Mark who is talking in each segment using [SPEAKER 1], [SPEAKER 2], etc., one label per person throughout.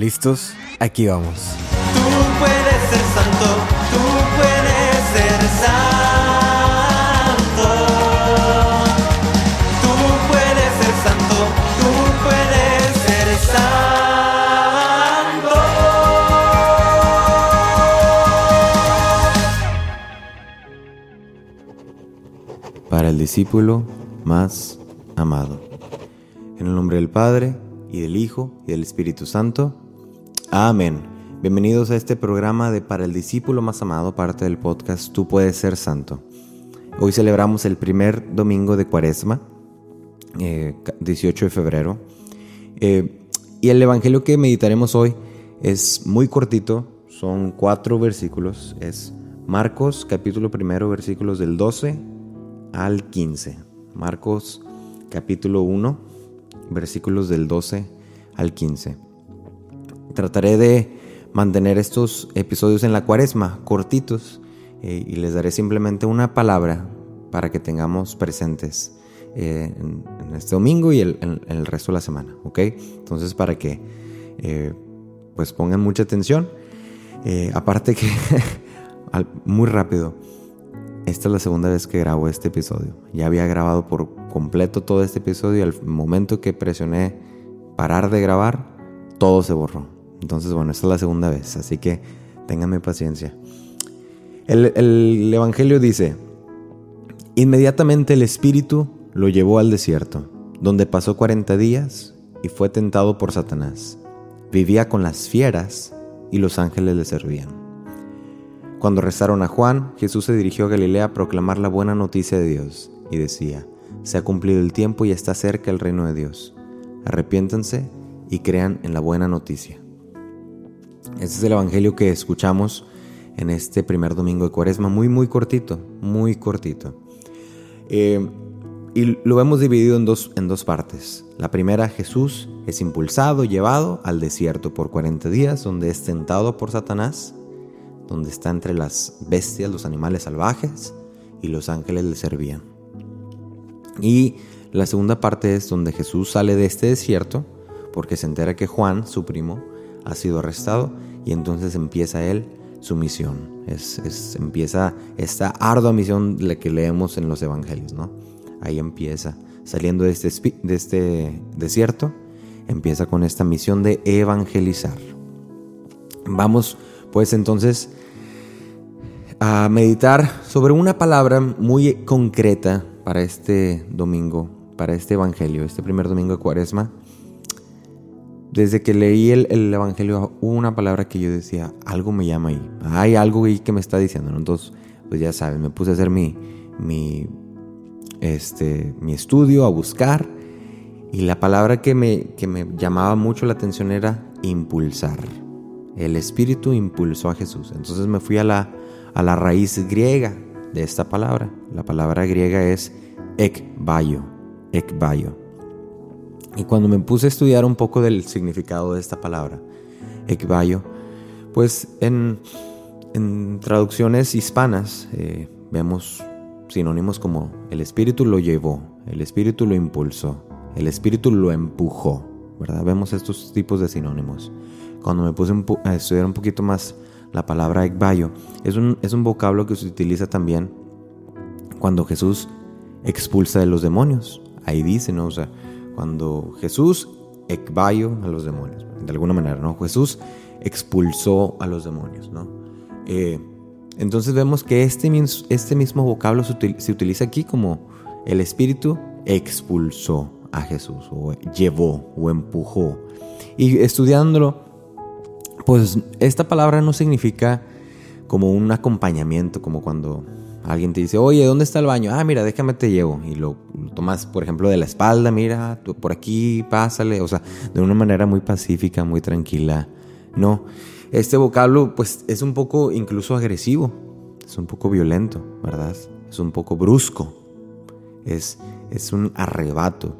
[SPEAKER 1] ¿Listos? Aquí vamos.
[SPEAKER 2] Tú puedes ser santo, tú puedes ser santo. Tú puedes ser santo, tú puedes ser santo.
[SPEAKER 3] para el discípulo más amado. En el nombre del Padre, y del Hijo, y del Espíritu Santo. Amén. Bienvenidos a este programa de Para el discípulo más amado, parte del podcast Tú puedes ser santo. Hoy celebramos el primer domingo de Cuaresma, eh, 18 de febrero. Eh, y el Evangelio que meditaremos hoy es muy cortito, son cuatro versículos. Es Marcos capítulo primero, versículos del 12 al 15. Marcos capítulo 1, versículos del 12 al 15. Trataré de mantener estos episodios en la cuaresma, cortitos, eh, y les daré simplemente una palabra para que tengamos presentes eh, en, este domingo y el, en, el resto de la semana, ¿ok? Entonces para que eh, pues pongan mucha atención. Aparte que, muy rápido, esta es la segunda vez que grabo este episodio. Ya había grabado por completo todo este episodio y al momento que presioné parar de grabar, todo se borró. Entonces, bueno, esta es la segunda vez, así que ténganme paciencia. El, el Evangelio dice, inmediatamente el Espíritu lo llevó al desierto, donde pasó 40 días y fue tentado por Satanás. Vivía con las fieras y los ángeles le servían. Cuando rezaron a Juan, Jesús se dirigió a Galilea a proclamar la buena noticia de Dios y decía, se ha cumplido el tiempo y está cerca el reino de Dios. Arrepiéntanse y crean en la buena noticia. Este es el Evangelio que escuchamos en este primer domingo de Cuaresma, muy, muy cortito, muy cortito. Eh, y lo hemos dividido en dos, en dos partes. La primera, Jesús es impulsado, llevado al desierto por 40 días, donde es tentado por Satanás, donde está entre las bestias, los animales salvajes, y los ángeles le servían. Y la segunda parte es donde Jesús sale de este desierto, porque se entera que Juan, su primo, ha sido arrestado, y entonces empieza él su misión. Es, empieza esta ardua misión la que leemos en los evangelios, ¿no? Ahí empieza, saliendo de este, de este desierto, empieza con esta misión de evangelizar. Vamos pues entonces a meditar sobre una palabra muy concreta para este domingo, para este evangelio, este primer domingo de Cuaresma. Desde que leí el, el evangelio hubo una palabra que yo decía, algo me llama ahí, hay algo ahí que me está diciendo. Entonces, pues ya saben, me puse a hacer mi, mi, este, mi estudio, a buscar, y la palabra que me, que me llamaba mucho la atención era impulsar. El Espíritu impulsó a Jesús. Entonces me fui a la, a la raíz griega de esta palabra. La palabra griega es ekbaio, ekbaio. Y cuando me puse a estudiar un poco del significado de esta palabra, ekbaio, pues en, traducciones hispanas eh, vemos sinónimos como el Espíritu lo llevó, el Espíritu lo impulsó, el Espíritu lo empujó, ¿verdad? Vemos estos tipos de sinónimos. Cuando me puse a estudiar un poquito más la palabra ekbaio, es un, es un vocablo que se utiliza también cuando Jesús expulsa de los demonios. Ahí dice, ¿no? O sea, cuando Jesús ekbaio a los demonios, de alguna manera, ¿no? Jesús expulsó a los demonios, ¿no? Eh, entonces vemos que este, este mismo vocablo se, se utiliza aquí como el Espíritu expulsó a Jesús, o llevó, o empujó. Y estudiándolo, pues esta palabra no significa como un acompañamiento, como cuando alguien te dice, oye, ¿dónde está el baño? Ah, mira, déjame te llevo. Y lo tomas, por ejemplo, de la espalda, mira, por aquí, pásale. O sea, de una manera muy pacífica, muy tranquila. No, este vocablo pues es un poco incluso agresivo, es un poco violento, ¿verdad? Es un poco brusco, es, es un arrebato,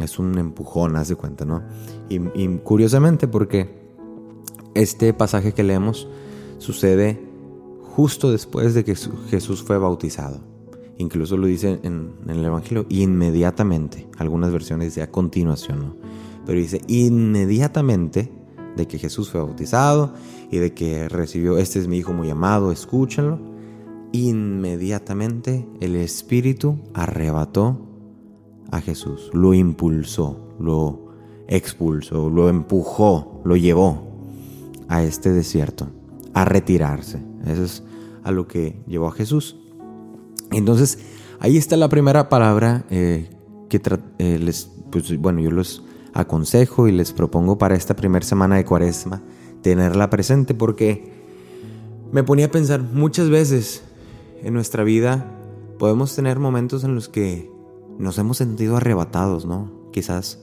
[SPEAKER 3] es un empujón, haz de cuenta, ¿no? Y, curiosamente porque este pasaje que leemos sucede justo después de que Jesús fue bautizado. Incluso lo dice en, el Evangelio, inmediatamente. Algunas versiones dice a continuación, ¿no? Pero dice, inmediatamente de que Jesús fue bautizado y de que recibió, este es mi hijo muy amado, escúchenlo, inmediatamente el Espíritu arrebató a Jesús, lo impulsó, lo expulsó, lo empujó, lo llevó a este desierto, a retirarse. Eso es a lo que llevó a Jesús. Entonces, ahí está la primera palabra eh, que eh, les, pues, bueno, yo los aconsejo y les propongo para esta primera semana de cuaresma tenerla presente porque me ponía a pensar muchas veces en nuestra vida podemos tener momentos en los que nos hemos sentido arrebatados, ¿no? Quizás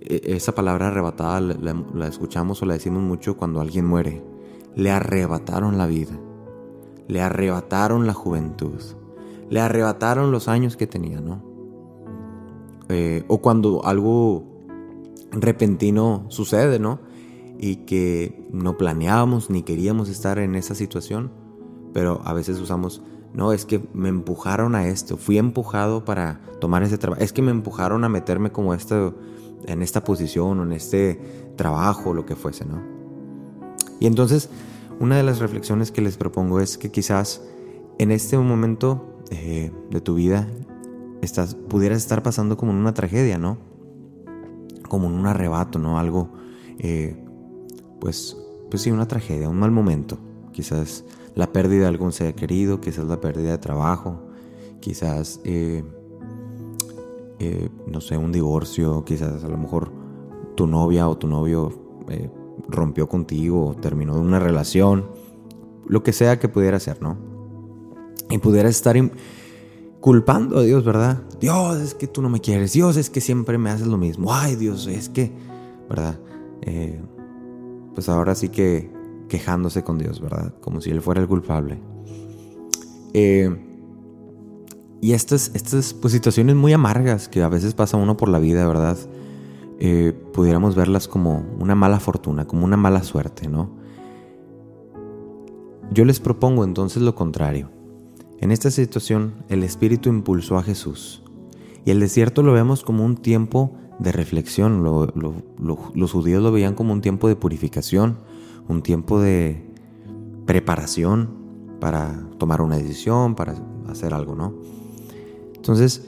[SPEAKER 3] e, esa palabra arrebatada la, escuchamos o la decimos mucho cuando alguien muere. Le arrebataron la vida, le arrebataron la juventud, le arrebataron los años que tenía, ¿no? Eh, o cuando algo repentino sucede, ¿no? Y que no planeábamos ni queríamos estar en esa situación, pero a veces usamos, no, es que me empujaron a esto, fui empujado para tomar ese trabajo, es que me empujaron a meterme como esto, en esta posición o en este trabajo, lo que fuese, ¿no? Y entonces, una de las reflexiones que les propongo es que quizás en este momento eh, de tu vida estás, pudieras estar pasando como en una tragedia, ¿no? como en un arrebato, ¿no? Algo, eh, pues, pues sí, una tragedia, un mal momento. Quizás la pérdida de algún ser querido, quizás la pérdida de trabajo, quizás, eh, eh, no sé, un divorcio, quizás a lo mejor tu novia o tu novio rompió contigo, terminó una relación, lo que sea que pudiera ser, ¿no? Y pudiera estar culpando a Dios, ¿verdad? Dios, es que tú no me quieres. Dios, es que siempre me haces lo mismo. Ay, Dios, es que, ¿verdad? Eh, pues ahora sí que quejándose con Dios, ¿verdad? Como si Él fuera el culpable. Eh, y estas, estas pues, situaciones muy amargas que a veces pasa uno por la vida, ¿verdad? Eh, pudiéramos verlas como una mala fortuna, como una mala suerte, ¿no? Yo les propongo entonces lo contrario en esta situación, el Espíritu impulsó a Jesús. Y el desierto lo vemos como un tiempo de reflexión. los judíos lo veían como un tiempo de purificación, un tiempo de preparación para tomar una decisión, para hacer algo, ¿no? Entonces,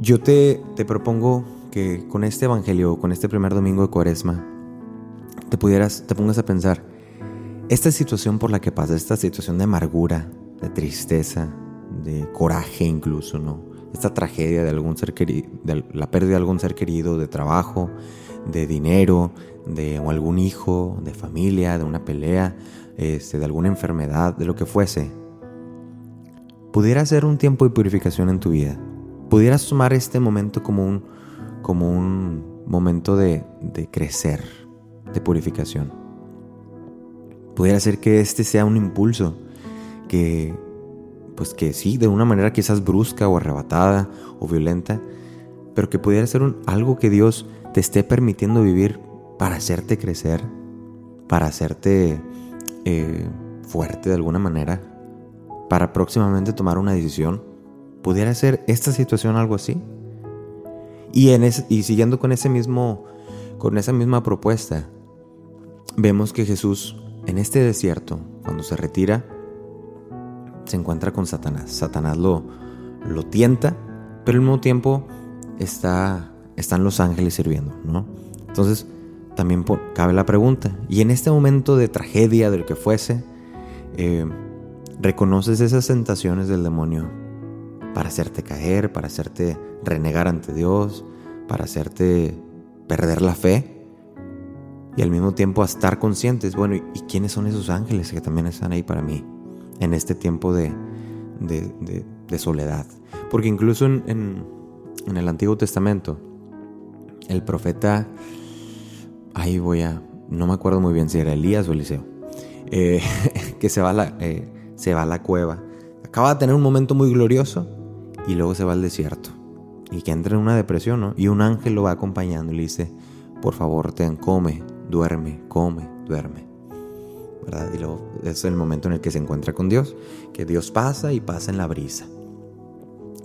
[SPEAKER 3] yo te, te propongo que con este evangelio, con este primer domingo de Cuaresma, te pudieras, te pongas a pensar, esta situación por la que pasa, esta situación de amargura, de tristeza, de coraje incluso, ¿no? Esta tragedia de algún ser querido, de la pérdida de algún ser querido, de trabajo, de dinero, de algún hijo, de familia, de una pelea, este, de alguna enfermedad, de lo que fuese, pudiera ser un tiempo de purificación en tu vida. Pudieras tomar este momento como un, como un momento de, de crecer, de purificación. Pudiera ser que este sea un impulso que pues que sí, de una manera quizás brusca o arrebatada o violenta, pero que pudiera ser algo que Dios te esté permitiendo vivir para hacerte crecer, para hacerte eh, fuerte de alguna manera, para próximamente tomar una decisión. ¿Pudiera ser esta situación algo así? Y, en y siguiendo con, ese mismo, con esa misma propuesta, vemos que Jesús en este desierto, cuando se retira, se encuentra con Satanás. Satanás lo, lo tienta, pero al mismo tiempo está, están los ángeles sirviendo, ¿no? Entonces, también cabe la pregunta, y en este momento de tragedia, de lo que fuese, eh, ¿reconoces esas tentaciones del demonio para hacerte caer, para hacerte renegar ante Dios, para hacerte perder la fe? Y al mismo tiempo a estar conscientes, bueno, ¿y quiénes son esos ángeles que también están ahí para mí? En este tiempo de, soledad. Porque incluso en, el Antiguo Testamento, el profeta, ahí voy a, no me acuerdo muy bien si era Elías o Eliseo, eh, que se va, a la, eh, se va a la cueva. Acaba de tener un momento muy glorioso y luego se va al desierto. Y que entra en una depresión, ¿no? Y un ángel lo va acompañando y le dice, por favor, ten, come, duerme, come, duerme. Y luego es el momento en el que se encuentra con Dios, que Dios pasa y pasa en la brisa.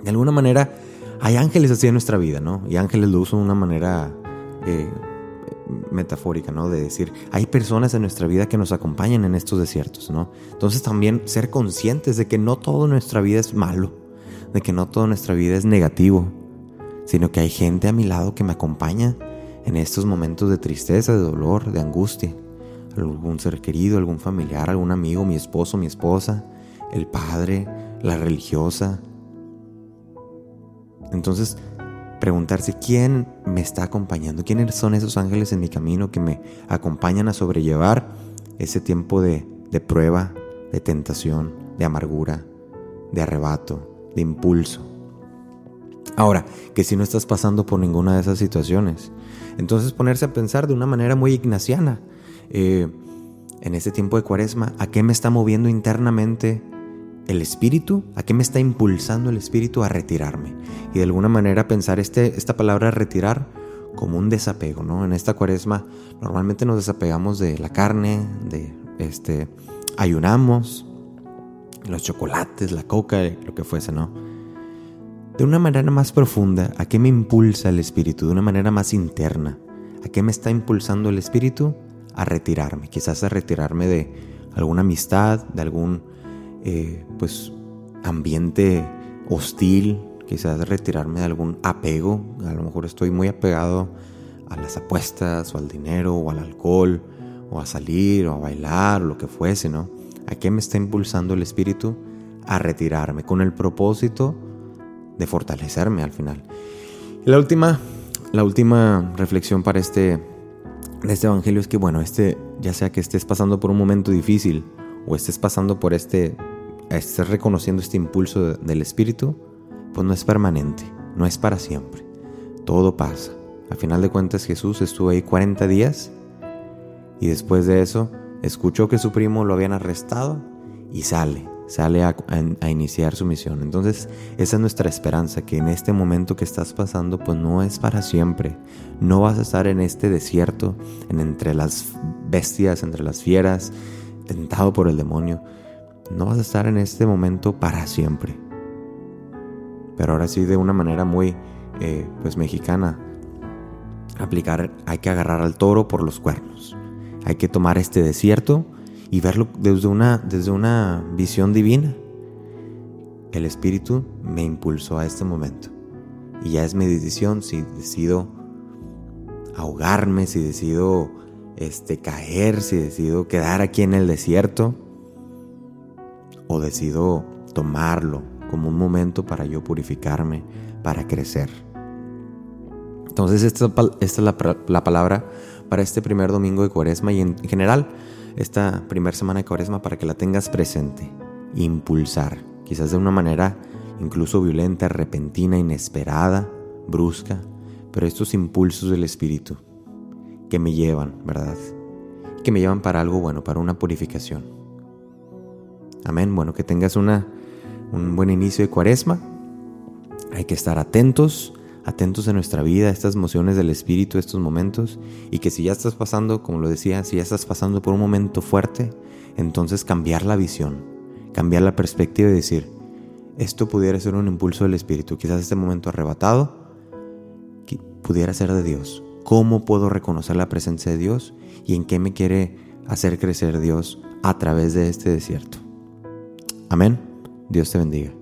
[SPEAKER 3] De alguna manera, hay ángeles así en nuestra vida, ¿no? Y ángeles lo usan de una manera eh, metafórica, ¿no? De decir, hay personas en nuestra vida que nos acompañan en estos desiertos, ¿no? Entonces también ser conscientes de que no toda nuestra vida es malo, de que no toda nuestra vida es negativo, sino que hay gente a mi lado que me acompaña en estos momentos de tristeza, de dolor, de angustia. Algún ser querido, algún familiar, algún amigo, mi esposo, mi esposa, el padre, la religiosa. Entonces, preguntarse quién me está acompañando, quiénes son esos ángeles en mi camino que me acompañan a sobrellevar ese tiempo de, de prueba, de tentación, de amargura, de arrebato, de impulso. Ahora, que si no estás pasando por ninguna de esas situaciones, entonces ponerse a pensar de una manera muy ignaciana, eh, en este tiempo de cuaresma, ¿a qué me está moviendo internamente el espíritu? ¿A qué me está impulsando el espíritu a retirarme? Y de alguna manera pensar este, esta palabra retirar como un desapego, ¿no? En esta cuaresma normalmente nos desapegamos de la carne, de este, ayunamos, los chocolates, la coca, lo que fuese, ¿no? De una manera más profunda, ¿a qué me impulsa el espíritu? De una manera más interna, ¿a qué me está impulsando el espíritu? A retirarme, quizás a retirarme de alguna amistad, de algún eh, pues ambiente hostil, quizás retirarme de algún apego, a lo mejor estoy muy apegado a las apuestas o al dinero o al alcohol o a salir o a bailar o lo que fuese, ¿no? ¿A qué me está impulsando el espíritu? A retirarme con el propósito de fortalecerme al final. la última, la última reflexión para este, de este evangelio es que, bueno, este, ya sea que estés pasando por un momento difícil o estés pasando por este, estés reconociendo este impulso del Espíritu, pues no es permanente, no es para siempre. Todo pasa. A final de cuentas Jesús estuvo ahí 40 días y después de eso escuchó que su primo lo habían arrestado y sale, sale a, iniciar su misión. Entonces esa es nuestra esperanza, que en este momento que estás pasando pues no es para siempre. No vas a estar en este desierto, en entre las bestias, entre las fieras, tentado por el demonio. No vas a estar en este momento para siempre. Pero ahora sí de una manera muy eh, pues mexicana. Aplicar, hay que agarrar al toro por los cuernos. Hay que tomar este desierto y verlo desde una, desde una visión divina. El Espíritu me impulsó a este momento. Y ya es mi decisión si decido ahogarme, si decido este, caer, si decido quedar aquí en el desierto, o decido tomarlo como un momento para yo purificarme, para crecer. Entonces esta, esta es la, la, palabra para este primer domingo de cuaresma y en general esta primera semana de cuaresma para que la tengas presente, impulsar, quizás de una manera incluso violenta, repentina, inesperada, brusca, pero estos impulsos del espíritu que me llevan, ¿verdad? Que me llevan para algo bueno, para una purificación. Amén. Bueno, que tengas una, un buen inicio de cuaresma. Hay que estar atentos, atentos en nuestra vida, a estas emociones del espíritu, estos momentos. Y que si ya estás pasando, como lo decía, si ya estás pasando por un momento fuerte, entonces cambiar la visión, cambiar la perspectiva y decir, esto pudiera ser un impulso del espíritu. Quizás este momento arrebatado pudiera ser de Dios cómo puedo reconocer la presencia de Dios y en qué me quiere hacer crecer Dios a través de este desierto. Amén. Dios te bendiga.